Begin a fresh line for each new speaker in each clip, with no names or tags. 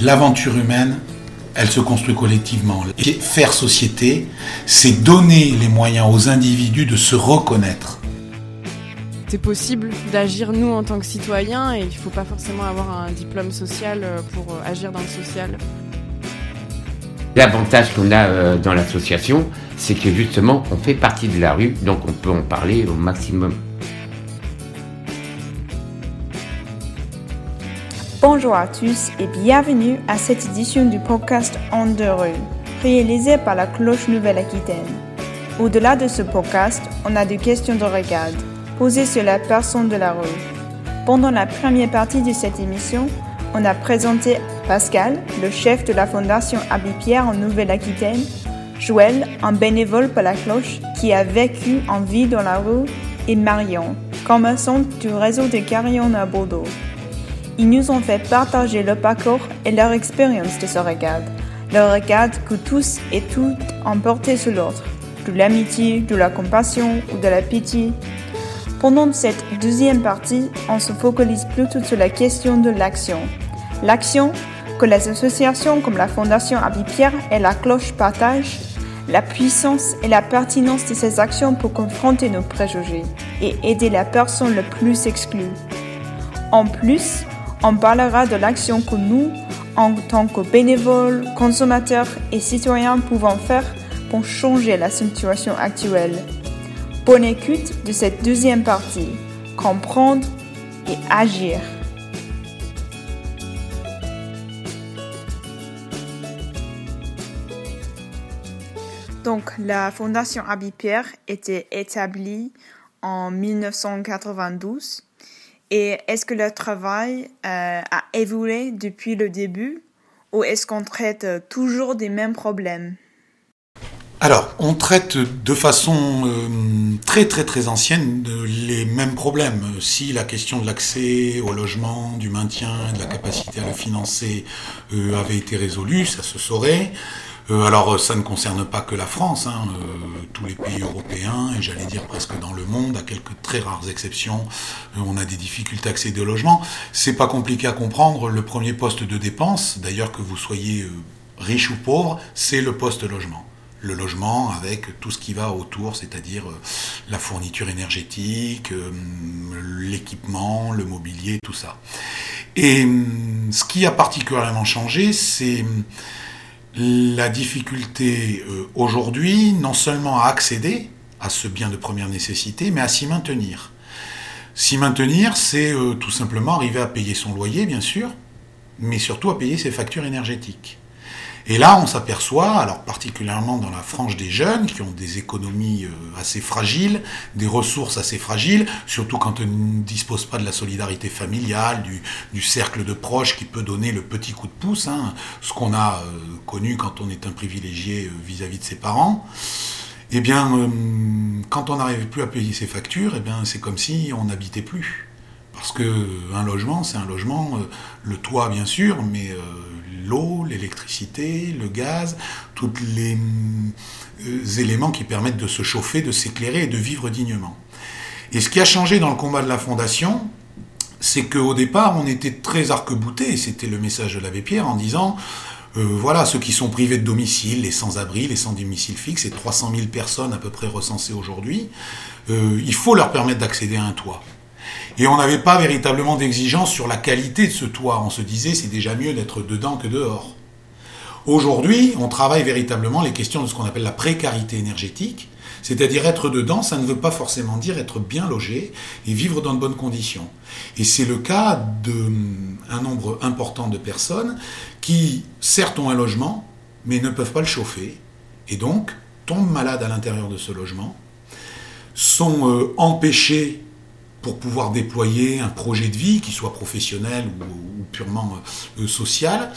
l'aventure humaine, elle se construit collectivement. Et faire société, c'est donner les moyens aux individus de se reconnaître.
C'est possible d'agir nous en tant que citoyens et il ne faut pas forcément avoir un diplôme social euh, pour euh, agir dans le social.
L'avantage qu'on a euh, dans l'association, c'est que justement on fait partie de la rue, donc on peut en parler au maximum.
Bonjour à tous et bienvenue à cette édition du podcast En deux rues, réalisé par la Cloche Nouvelle-Aquitaine. Au-delà de ce podcast, on a des questions de regard posées sur la personne de la rue. Pendant la première partie de cette émission, on a présenté Pascal, le chef de la Fondation Abbé Pierre en Nouvelle-Aquitaine, Joël, un bénévole pour la cloche qui a vécu en vie dans la rue, et Marion, commerçante du réseau de Carillon à Bordeaux. Ils nous ont fait partager leur parcours et leur expérience de ce regard, le regard que tous et toutes ont porté sur l'autre, de l'amitié, de la compassion ou de la pitié. Pendant cette deuxième partie, on se focalise plutôt sur la question de l'action. L'action que les associations comme la Fondation Abbé Pierre et la Cloche partagent, la puissance et la pertinence de ces actions pour confronter nos préjugés et aider la personne le plus exclue. En plus, on parlera de l'action que nous, en tant que bénévoles, consommateurs et citoyens, pouvons faire pour changer la situation actuelle. Bonne écoute de cette deuxième partie. Comprendre et agir. Donc, la Fondation Abbé Pierre était établie en 1992 et est-ce que le travail euh, a évolué depuis le début ou est-ce qu'on traite toujours des mêmes problèmes?
Alors, on traite de façon euh, très très très ancienne les mêmes problèmes. Si la question de l'accès au logement, du maintien, de la capacité à le financer euh, avait été résolue, ça se saurait. Euh, alors ça ne concerne pas que la France, hein, euh, tous les pays européens, et j'allais dire presque dans le monde, à quelques très rares exceptions, euh, on a des difficultés à accéder au logement. C'est pas compliqué à comprendre, le premier poste de dépense, d'ailleurs que vous soyez riche ou pauvre, c'est le poste logement le logement avec tout ce qui va autour, c'est-à-dire la fourniture énergétique, l'équipement, le mobilier, tout ça. Et ce qui a particulièrement changé, c'est la difficulté euh, aujourd'hui, non seulement à accéder à ce bien de première nécessité, mais à s'y maintenir. S'y maintenir, c'est euh, tout simplement arriver à payer son loyer, bien sûr, mais surtout à payer ses factures énergétiques. Et là, on s'aperçoit, alors particulièrement dans la frange des jeunes, qui ont des économies euh, assez fragiles, des ressources assez fragiles, surtout quand on ne dispose pas de la solidarité familiale, du, cercle de proches qui peut donner le petit coup de pouce, hein, ce qu'on a euh, connu quand on est un privilégié euh, vis-à-vis de ses parents. Eh bien, quand on n'arrive plus à payer ses factures, eh bien, c'est comme si on n'habitait plus. Parce que un logement, c'est un logement, le toit bien sûr, mais l'eau, l'électricité, le gaz, tous les euh, éléments qui permettent de se chauffer, de s'éclairer et de vivre dignement. Et ce qui a changé dans le combat de la Fondation, c'est qu'au départ, on était très arc-bouté, c'était le message de l'abbé Pierre, en disant, euh, voilà, ceux qui sont privés de domicile, les sans-abri, les sans-domicile fixe, et 300 000 personnes à peu près recensées aujourd'hui, euh, il faut leur permettre d'accéder à un toit. Et on n'avait pas véritablement d'exigence sur la qualité de ce toit. On se disait c'est déjà mieux d'être dedans que dehors. Aujourd'hui, on travaille véritablement les questions de ce qu'on appelle la précarité énergétique, c'est-à-dire être dedans, ça ne veut pas forcément dire être bien logé et vivre dans de bonnes conditions. Et c'est le cas d'un nombre important de personnes qui, certes, ont un logement, mais ne peuvent pas le chauffer, et donc tombent malades à l'intérieur de ce logement, sont euh, empêchés pour pouvoir déployer un projet de vie, qui soit professionnel ou, purement euh, social,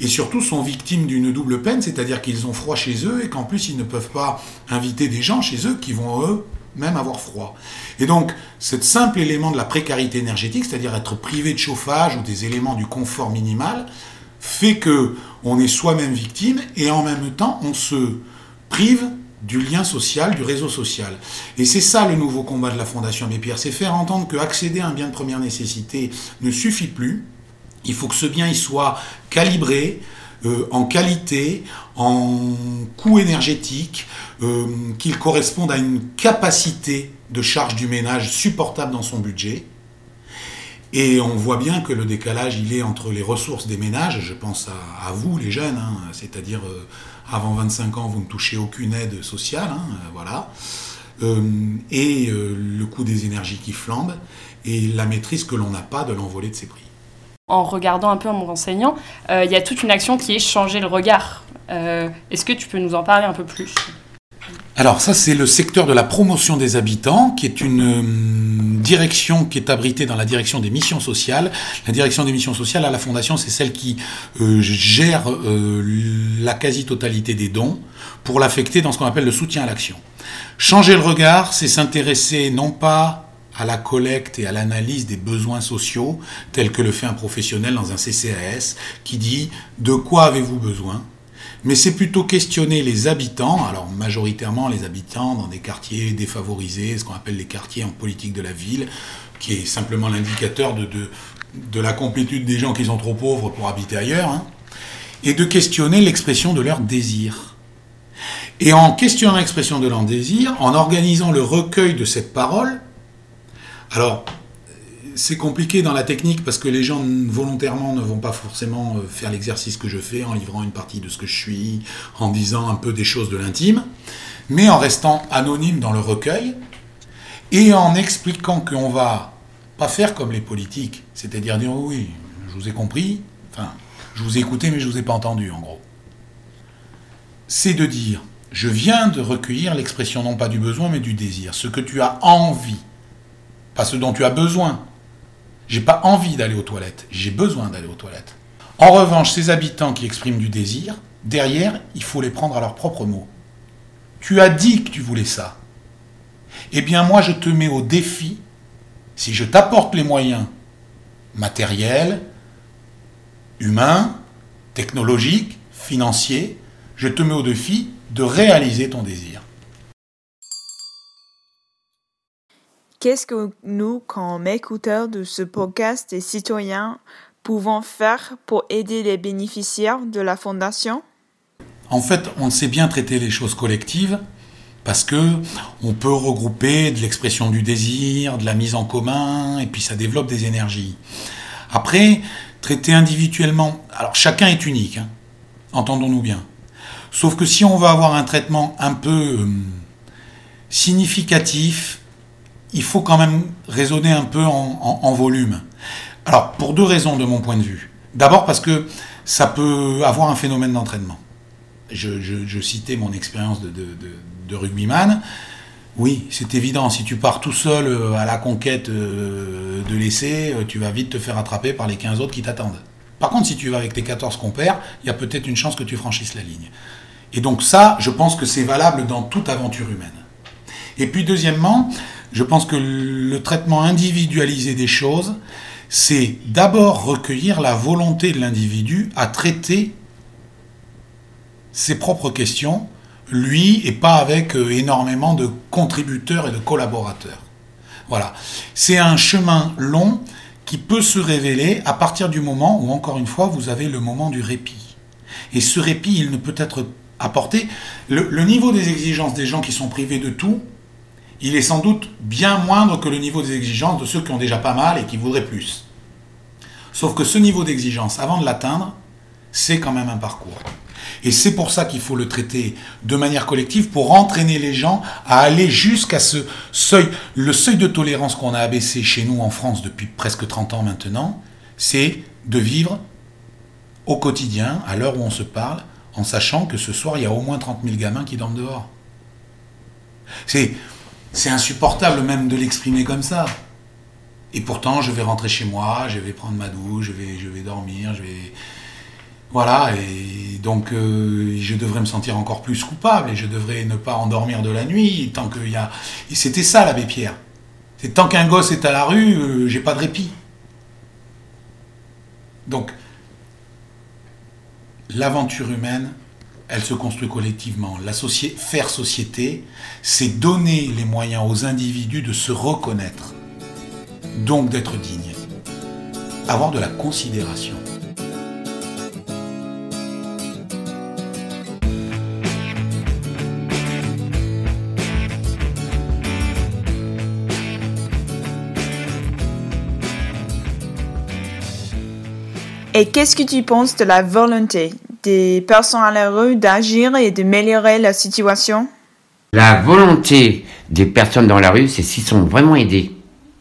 et surtout sont victimes d'une double peine, c'est-à-dire qu'ils ont froid chez eux et qu'en plus ils ne peuvent pas inviter des gens chez eux qui vont eux même avoir froid. Et donc, cet simple élément de la précarité énergétique, c'est-à-dire être privé de chauffage ou des éléments du confort minimal, fait que on est soi-même victime et en même temps on se prive du lien social, du réseau social. Et c'est ça le nouveau combat de la Fondation Abbé c'est faire entendre que accéder à un bien de première nécessité ne suffit plus. Il faut que ce bien il soit calibré euh, en qualité, en coût énergétique, euh, qu'il corresponde à une capacité de charge du ménage supportable dans son budget. Et on voit bien que le décalage, il est entre les ressources des ménages, je pense à, vous les jeunes, hein, c'est-à-dire euh, avant 25 ans, vous ne touchez aucune aide sociale, hein, voilà, et le coût des énergies qui flambent, et la maîtrise que l'on n'a pas de l'envolée de ces prix.
En regardant un peu en me renseignant, euh, il y a toute une action qui est changer le regard. Euh, est-ce que tu peux nous en parler un peu plus?
Alors ça c'est le secteur de la promotion des habitants qui est une euh, direction qui est abritée dans la direction des missions sociales. La direction des missions sociales à la fondation c'est celle qui gère la quasi-totalité des dons pour l'affecter dans ce qu'on appelle le soutien à l'action. Changer le regard c'est s'intéresser non pas à la collecte et à l'analyse des besoins sociaux, tel que le fait un professionnel dans un CCAS, qui dit de quoi avez-vous besoin? Mais c'est plutôt questionner les habitants, alors majoritairement les habitants dans des quartiers défavorisés, ce qu'on appelle les quartiers en politique de la ville, qui est simplement l'indicateur de, de, la complétude des gens qui sont trop pauvres pour habiter ailleurs, hein, et de questionner l'expression de leur désir. Et en questionnant l'expression de leur désir, en organisant le recueil de cette parole, alors, c'est compliqué dans la technique parce que les gens volontairement ne vont pas forcément euh, faire l'exercice que je fais en livrant une partie de ce que je suis, en disant un peu des choses de l'intime, mais en restant anonyme dans le recueil et en expliquant qu'on va pas faire comme les politiques, c'est-à-dire dire oui, je vous ai compris, enfin, je vous ai écouté mais je vous ai pas entendu en gros. C'est de dire je viens de recueillir l'expression non pas du besoin mais du désir, ce que tu as envie pas ce dont tu as besoin. J'ai pas envie d'aller aux toilettes, j'ai besoin d'aller aux toilettes. En revanche, ces habitants qui expriment du désir, derrière, il faut les prendre à leurs propres mots. Tu as dit que tu voulais ça. Eh bien, moi, je te mets au défi, si je t'apporte les moyens matériels, humains, technologiques, financiers, je te mets au défi de réaliser ton désir.
Qu'est-ce que nous, comme écouteurs de ce podcast et citoyens, pouvons faire pour aider les bénéficiaires de la fondation?
En fait, on sait bien traiter les choses collectives parce que on peut regrouper de l'expression du désir, de la mise en commun, et puis ça développe des énergies. Après, traiter individuellement, alors chacun est unique, hein, entendons-nous bien. Sauf que si on veut avoir un traitement un peu euh, significatif, il faut quand même raisonner un peu en, volume. Alors, pour deux raisons de mon point de vue. D'abord parce que ça peut avoir un phénomène d'entraînement. Je, citais mon expérience de, rugbyman. Oui, c'est évident, si tu pars tout seul euh, à la conquête euh, de l'essai, euh, tu vas vite te faire attraper par les 15 autres qui t'attendent. Par contre, si tu vas avec tes 14 compères, il y a peut-être une chance que tu franchisses la ligne. Et donc ça, je pense que c'est valable dans toute aventure humaine. Et puis deuxièmement, je pense que le traitement individualisé des choses, c'est d'abord recueillir la volonté de l'individu à traiter ses propres questions, lui, et pas avec euh, énormément de contributeurs et de collaborateurs. Voilà. C'est un chemin long qui peut se révéler à partir du moment où, encore une fois, vous avez le moment du répit. Et ce répit, il ne peut être apporté. Le, le niveau des exigences des gens qui sont privés de tout, il est sans doute bien moindre que le niveau des exigences de ceux qui ont déjà pas mal et qui voudraient plus. Sauf que ce niveau d'exigence, avant de l'atteindre, c'est quand même un parcours. Et c'est pour ça qu'il faut le traiter de manière collective pour entraîner les gens à aller jusqu'à ce seuil. Le seuil de tolérance qu'on a abaissé chez nous en France depuis presque 30 ans maintenant, c'est de vivre au quotidien, à l'heure où on se parle, en sachant que ce soir, il y a au moins 30 000 gamins qui dorment dehors. C'est c'est insupportable même de l'exprimer comme ça. Et pourtant, je vais rentrer chez moi, je vais prendre ma douche, je vais, dormir, je vais. Voilà, et donc euh, je devrais me sentir encore plus coupable et je devrais ne pas endormir de la nuit tant qu'il y a. Et c'était ça l'abbé Pierre. C'est tant qu'un gosse est à la rue, euh, j'ai pas de répit. Donc, l'aventure humaine, elle se construit collectivement. Faire société, c'est donner les moyens aux individus de se reconnaître, donc d'être dignes. avoir de la considération.
Et qu'est-ce que tu penses de la volonté des personnes à la rue d'agir et d'améliorer la situation?
La volonté des personnes dans la rue, c'est s'ils sont vraiment aidés.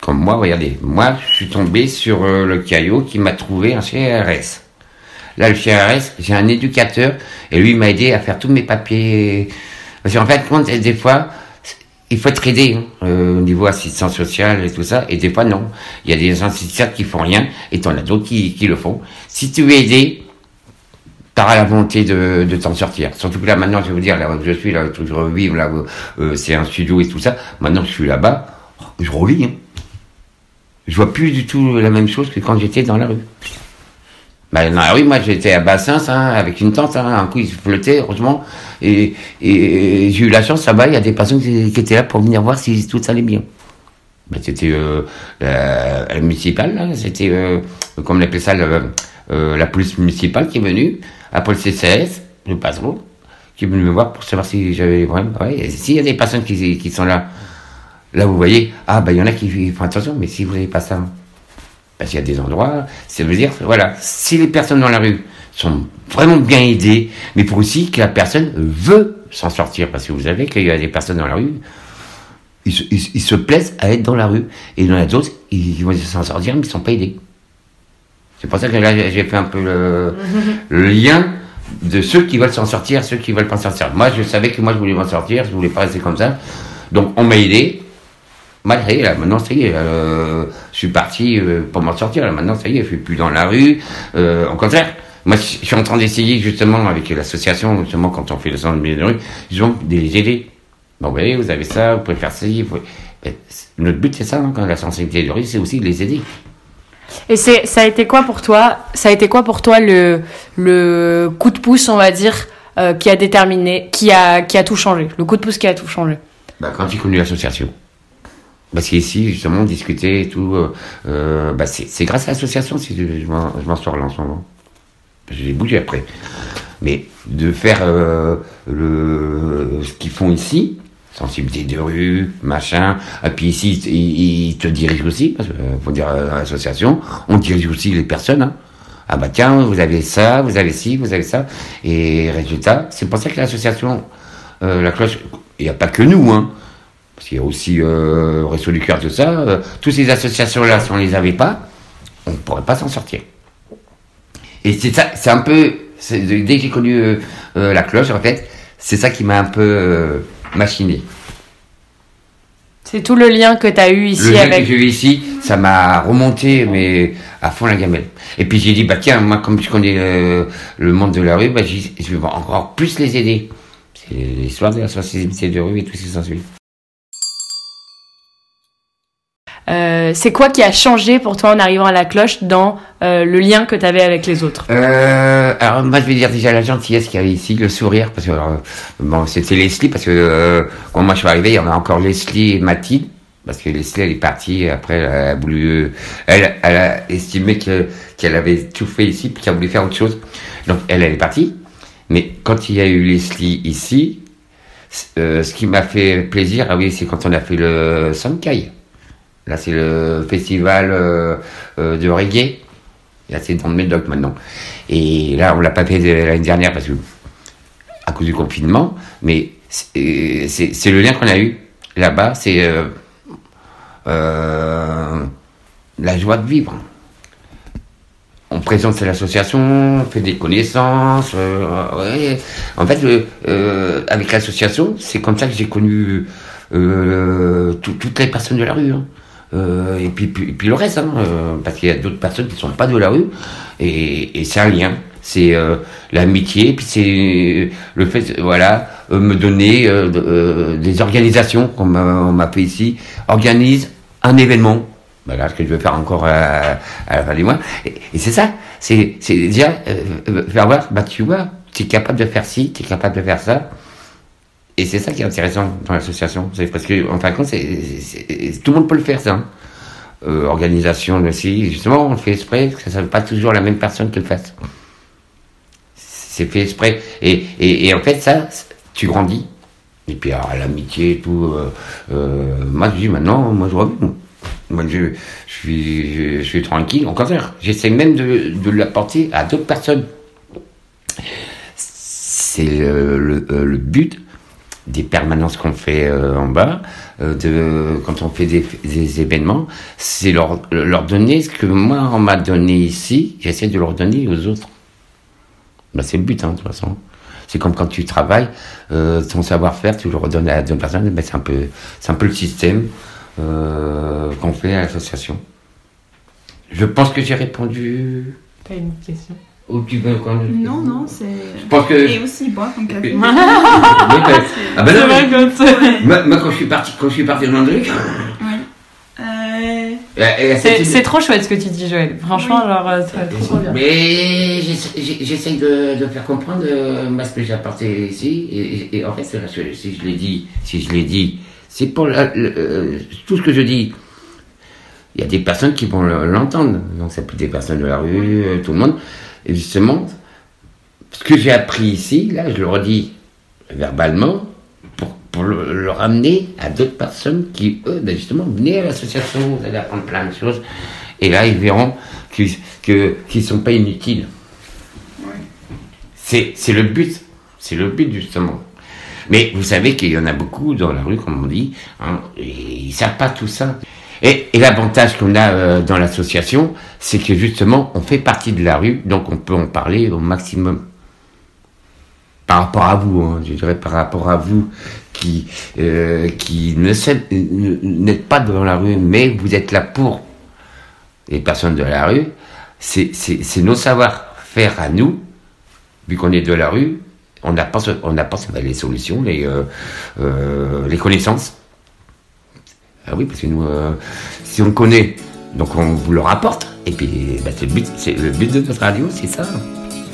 Comme moi, regardez, moi, je suis tombé sur euh, le caillot qui m'a trouvé un CRS. Là, le CRS, j'ai un éducateur et lui m'a aidé à faire tous mes papiers. Parce qu'en fait, compte, des fois, il faut être aidé hein, euh, au niveau assistance sociale et tout ça. Et des fois, non. Il y a des assistants qui font rien et t'en as d'autres qui, qui le font. Si tu es aidé, t'auras la volonté de, de t'en sortir. Surtout que là, maintenant, je vais vous dire, là où je suis, là, où je revive, là, où, euh, c'est un studio et tout ça. Maintenant que je suis là-bas, je revis. Hein. Je vois plus du tout la même chose que quand j'étais dans la rue. Ben, dans la rue, moi, j'étais à Bassins, hein, avec une tente, hein, un coup, il flottait, heureusement. Et, et, j'ai eu la chance, là-bas, il y a des personnes qui, étaient là pour venir voir si tout allait bien. Ben, c'était euh, la, la, c'était, euh, comme on appelait ça, le, euh, la police municipale qui est venue, après le CCS, le patron, qui est venu me voir pour savoir si j'avais des problèmes. Ouais, s'il y a des personnes qui, sont là, là, vous voyez, ah, ben, il y en a qui font attention, mais si vous n'avez pas ça, parce qu'il y a des endroits, ça veut dire, voilà, si les personnes dans la rue sont vraiment bien aidées, mais pour aussi que la personne veut s'en sortir, parce que vous savez qu'il y a des personnes dans la rue, ils, se plaisent à être dans la rue, et il y en a d'autres, ils, vont s'en sortir, mais ils ne sont pas aidés. C'est pour ça que là, j'ai fait un peu le, lien de ceux qui veulent s'en sortir, ceux qui veulent pas s'en sortir. Moi, je savais que moi, je voulais m'en sortir, je voulais pas rester comme ça. Donc, on m'a aidé, malgré, là, maintenant, ça y est, euh, je suis parti euh, pour m'en sortir, là, maintenant, ça y est, je suis plus dans la rue, euh, au contraire, moi, je suis en train d'essayer, justement, avec l'association, justement, quand on fait le centre de rue, disons, de les aider. Bon, vous voyez, vous avez ça, vous pouvez faire ça, notre but, c'est ça, hein, quand la sensibilité de rue, c'est aussi de les aider.
Et c'est, ça a été quoi pour toi Ça a été quoi pour toi le, le coup de pouce, on va dire, euh, qui a déterminé, qui a, qui a tout changé Le coup de pouce qui a tout changé?
Bah, Quand j'ai connu l'association. Parce qu'ici, justement, on discutait et tout. Euh, euh, bah c'est, grâce à l'association si je, je, m'en, sors là en ce moment. J'ai bougé après. Mais de faire le, ce qu'ils font ici, sensibilité de rue, machin. Et puis ici, ils, te dirigent aussi, parce que faut dire à l'association, on dirige aussi les personnes. Hein. Ah bah tiens, vous avez ça, vous avez ci, vous avez ça. Et résultat, c'est pour ça que l'association, euh, la cloche, il n'y a pas que nous, hein. Parce qu'il y a aussi euh, Réseau du Cœur, tout ça. Euh, toutes ces associations-là, si on les avait pas, on ne pourrait pas s'en sortir. Et c'est ça, c'est un peu, dès que j'ai connu euh, euh, la cloche, en fait, c'est ça qui m'a un peu euh, machiné.
C'est tout le lien que tu as eu ici
le
avec.
que j'ai eu ici, ça m'a remonté, mais à fond la gamelle. Et puis j'ai dit, bah tiens, moi, comme je connais le, le monde de la rue, bah, je vais encore plus les aider. C'est l'histoire de la sensibilité de rue et tout ce qui s'ensuit.
Euh, c'est quoi qui a changé pour toi en arrivant à la cloche dans euh, le lien que tu avais avec les autres?
Euh, Alors moi je vais dire déjà la gentillesse qu'il y avait ici, le sourire, parce que alors, bon c'était Leslie, parce que euh, quand moi je suis arrivé, il y en a encore Leslie et Mathilde, parce que Leslie elle est partie, après elle a voulu, elle, elle a estimé que qu'elle avait tout fait ici, puis qu'elle voulu faire autre chose, donc elle elle est partie. Mais quand il y a eu Leslie ici, euh, ce qui m'a fait plaisir, ah oui, c'est quand on a fait le Sankai. Là, c'est le festival euh, euh, de reggae. Là, c'est dans le Médoc maintenant. Et là, on l'a pas fait l'année dernière parce que à cause du confinement. Mais c'est, c'est le lien qu'on a eu là-bas. C'est euh, euh, la joie de vivre. On présente l'association, on fait des connaissances. Euh. En fait, avec l'association, c'est comme ça que j'ai connu tout, toutes les personnes de la rue. Hein. Euh, et, puis, puis, le reste, hein, euh, parce qu'il y a d'autres personnes qui ne sont pas de la rue, et, c'est un lien. C'est euh, l'amitié, puis c'est le fait, voilà, me donner des organisations, comme on m'a fait ici, organise un événement. Voilà ce que je vais faire encore à, la fin du mois. Et, et c'est ça, c'est déjà faire voir, bah tu vois, tu es capable de faire ci, tu es capable de faire ça. Et c'est ça qui est intéressant dans l'association. C'est parce que, en fin de compte, c'est, tout le monde peut le faire, ça. Hein. euh, organisation aussi. Justement, on le fait exprès, parce que ça ne pas toujours la même personne qui le fasse. C'est fait exprès. Et, et, et, en fait, ça, tu grandis. Et puis, alors, l'amitié et tout. Euh, euh, moi, je dis maintenant, moi, je reviens. Moi, je, je, suis, je, suis tranquille. Au contraire, j'essaie même de, de l'apporter à d'autres personnes. C'est le, le, le but des permanences qu'on fait euh, en bas, euh, de, quand on fait des, événements, c'est leur, leur donner ce que moi on m'a donné ici, j'essaie de leur donner aux autres. Ben, c'est le but, hein, de toute façon. C'est comme quand tu travailles, euh, ton savoir-faire, tu le redonnes à d'autres personnes, ben, c'est un peu, un peu le système qu'on fait à l'association. Je pense que j'ai répondu.
T'as une question?
Ou tu veux quand
Non, non, c'est.
Je pense que.
Et aussi boire ton café.
Oui, ah ben non, mais- moi, moi, quand je suis parti, quand je suis parti en André,
Euh,
C'est trop chouette ce que tu dis, Joël. Franchement, genre, euh, c'est trop, trop bien.
Mais j'essaye de, de faire comprendre moi, ce que j'ai apporté ici. Et, et- et en fait, si je l'ai dit, si je l'ai dit, c'est pour la- le- euh, tout ce que je dis. Il y a des personnes qui vont le- l'entendre. Donc, c'est plus des personnes de la rue, tout le monde. Et justement, ce que j'ai appris ici, là, je le redis verbalement, pour, pour le, le ramener à d'autres personnes qui, eux, ben justement, venez à l'association, vous allez apprendre plein de choses. Et là, ils verront qu'ils qu'ils sont pas inutiles. C'est, c'est le but. C'est le but, justement. Mais vous savez qu'il y en a beaucoup dans la rue, comme on dit, hein, et ils savent pas tout ça. Et, l'avantage qu'on a euh, dans l'association, c'est que justement, on fait partie de la rue, donc on peut en parler au maximum. Par rapport à vous, hein, je dirais par rapport à vous qui, euh, qui ne n'êtes pas dans la rue, mais vous êtes là pour les personnes de la rue, c'est nos savoir-faire à nous, vu qu'on est de la rue, on apporte, on apporte ben, les solutions, les, euh, les connaissances. Ah oui, parce que nous, euh, si on connaît, donc on vous le rapporte. Et puis, ben, c'est le but, c'est le but de notre radio, c'est ça.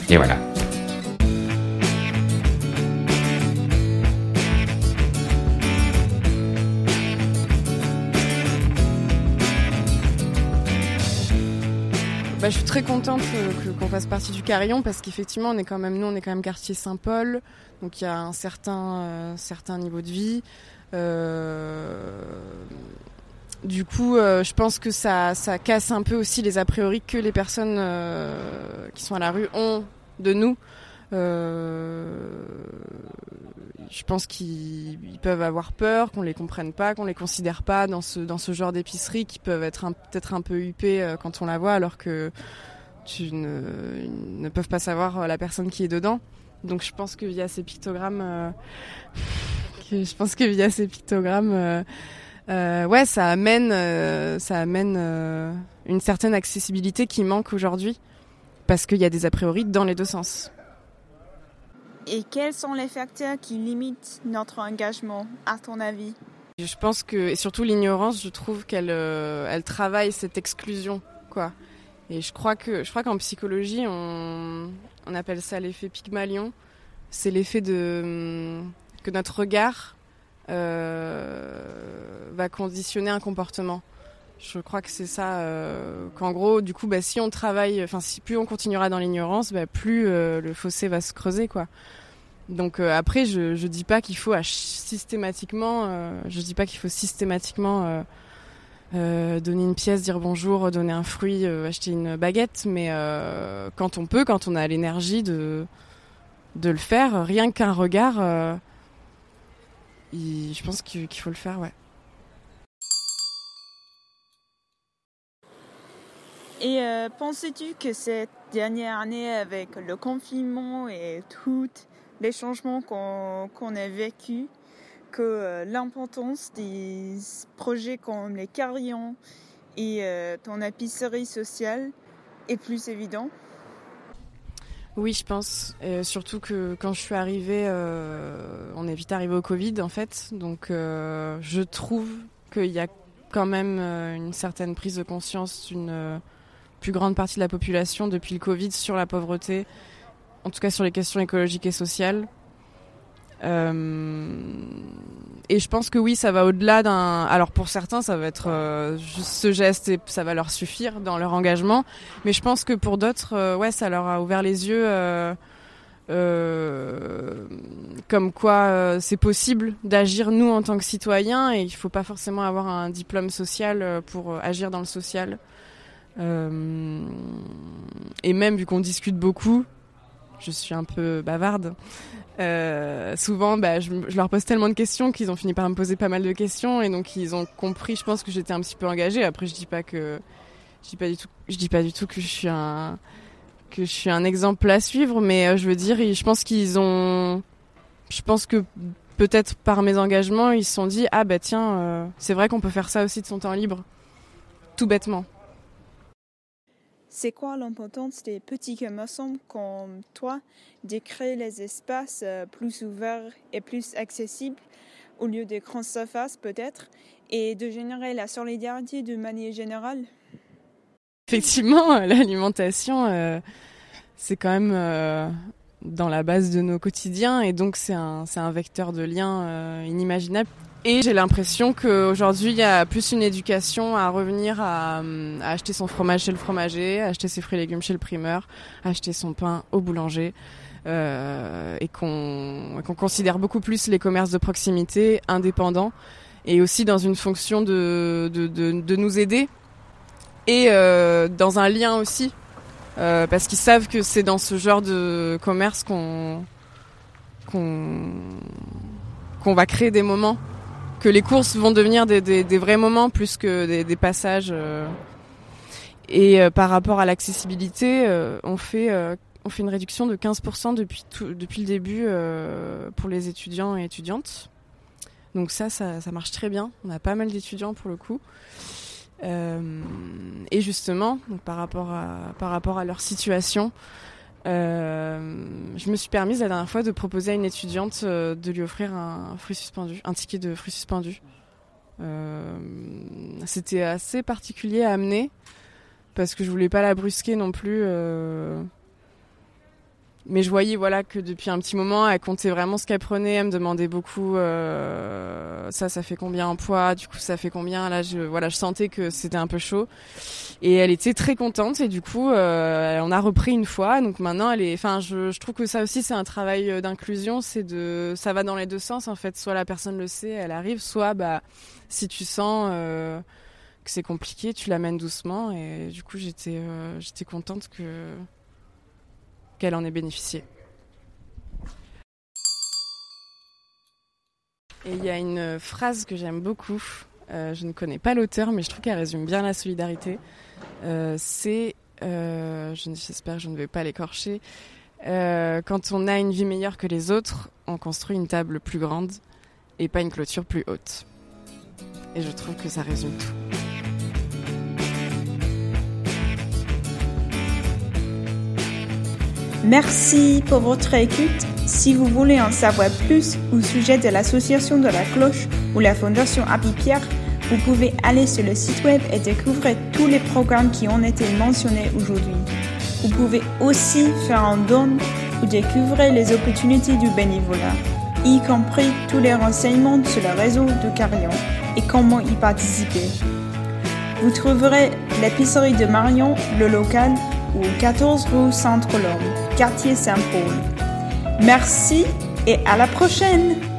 Et voilà.
Bah, je suis très contente qu'on fasse partie du Carillon parce qu'effectivement, on est quand même, nous, on est quand même quartier Saint-Paul, donc il y a un certain, euh, certain niveau de vie. Euh, du coup, euh, je pense que ça, ça casse un peu aussi les a priori que les personnes euh, qui sont à la rue ont de nous. Je pense qu'ils ils peuvent avoir peur, qu'on les comprenne pas, qu'on les considère pas dans ce dans ce genre d'épicerie qui peuvent être peut-être un peu huppées euh, quand on la voit, alors que tu ne, ne peuvent pas savoir la personne qui est dedans. Donc je pense que via ces pictogrammes, je pense que via ces pictogrammes, euh, euh, ouais, ça amène, euh, ça amène une certaine accessibilité qui manque aujourd'hui, parce qu'il y a des a priori dans les deux sens.
Et quels sont les facteurs qui limitent notre engagement, à ton avis?
Je pense que, et surtout l'ignorance, je trouve qu'elle euh, elle travaille cette exclusion, quoi. Et je crois que, je crois qu'en psychologie, on, on appelle ça l'effet Pygmalion. C'est l'effet de hum, que notre regard euh, va conditionner un comportement. Je crois que c'est ça. euh, Qu'en gros, du coup, bah, si on travaille, enfin, plus on continuera dans l'ignorance, bah, plus euh, le fossé va se creuser, quoi. Donc après, je je dis pas qu'il faut systématiquement, je dis pas qu'il faut systématiquement donner une pièce, dire bonjour, donner un fruit, acheter une baguette, mais quand on peut, quand on a l'énergie de de le faire, rien qu'un regard, je pense qu'il faut le faire, ouais.
Et euh, penses-tu que cette dernière année, avec le confinement et tous les changements qu'on a vécus, que euh, l'importance des projets comme les carillons et euh, ton épicerie sociale est plus évident?
Oui, je pense. Et surtout que quand je suis arrivée, euh, on est vite arrivé au Covid, en fait. Donc, euh, je trouve qu'il y a quand même euh, une certaine prise de conscience d'une plus grande partie de la population depuis le Covid sur la pauvreté, en tout cas sur les questions écologiques et sociales. Et je pense que oui, ça va au-delà d'un. Alors pour certains, ça va être juste ce geste et ça va leur suffire dans leur engagement. Mais je pense que pour d'autres, ouais, ça leur a ouvert les yeux euh, comme quoi euh, c'est possible d'agir nous en tant que citoyens et il faut pas forcément avoir un diplôme social euh, pour agir dans le social. et même vu qu'on discute beaucoup, je suis un peu bavarde. Souvent, bah, je, leur pose tellement de questions qu'ils ont fini par me poser pas mal de questions et donc ils ont compris. Je pense que j'étais un petit peu engagée. Après, je dis pas que je dis pas du tout, je dis pas du tout que je suis un que je suis un exemple à suivre, mais euh, je veux dire, je pense qu'ils ont, je pense que peut-être par mes engagements, ils se sont dit ah bah tiens, euh, c'est vrai qu'on peut faire ça aussi de son temps libre, tout bêtement.
C'est quoi l'importance des petits commerçants comme toi de créer les espaces euh, plus ouverts et plus accessibles au lieu des grandes surfaces peut-être et de générer la solidarité de manière générale
Effectivement, l'alimentation, euh, c'est quand même euh, dans la base de nos quotidiens et donc c'est un, vecteur de lien euh, inimaginable. Et j'ai l'impression qu'aujourd'hui, il y a plus une éducation à revenir à, acheter son fromage chez le fromager, à acheter ses fruits et légumes chez le primeur, à acheter son pain au boulanger. et qu'on considère beaucoup plus les commerces de proximité indépendants et aussi dans une fonction de, nous aider et euh, dans un lien aussi, euh, parce qu'ils savent que c'est dans ce genre de commerce qu'on qu'on va créer des moments, que les courses vont devenir des, vrais moments plus que des, passages. Euh. Et par rapport à l'accessibilité, on fait on fait une réduction de 15% depuis depuis le début pour les étudiants et étudiantes. Donc ça, ça, marche très bien. On a pas mal d'étudiants pour le coup. Euh, et justement, par, rapport à, par rapport à leur situation, euh, je me suis permise la dernière fois de proposer à une étudiante euh, de lui offrir un fruit suspendu, un ticket de fruit suspendu. C'était assez particulier à amener parce que je voulais pas la brusquer non plus mais je voyais voilà que depuis un petit moment elle comptait vraiment ce qu'elle prenait elle me demandait beaucoup euh, ça ça fait combien en poids du coup ça fait combien? Là je voilà je sentais que c'était un peu chaud. Et elle était très contente et du coup euh, on a repris une fois. Donc maintenant elle est enfin je, trouve que ça aussi c'est un travail euh, d'inclusion. C'est de ça va dans les deux sens en fait. Soit la personne le sait elle arrive. Soit bah si tu sens euh, que c'est compliqué tu l'amènes doucement. Et du coup j'étais euh, j'étais contente que qu'elle en ait bénéficié. Et il y a une phrase que j'aime beaucoup, euh, je ne connais pas l'auteur, mais je trouve qu'elle résume bien la solidarité. Euh, c'est, euh, j'espère que je ne vais pas l'écorcher, quand on a une vie meilleure que les autres, on construit une table plus grande et pas une clôture plus haute. Et je trouve que ça résume tout.
Merci pour votre écoute. Si vous voulez en savoir plus au sujet de l'association de la cloche ou la fondation Happy Pierre, vous pouvez aller sur le site web et découvrir tous les programmes qui ont été mentionnés aujourd'hui. Vous pouvez aussi faire un don ou découvrir les opportunités du bénévolat, y compris tous les renseignements sur le réseau de Carillon et comment y participer. Vous trouverez l'épicerie de Marion, le local ou 14 rue Centre-Lhomme, quartier Saint-Paul. Merci et à la prochaine!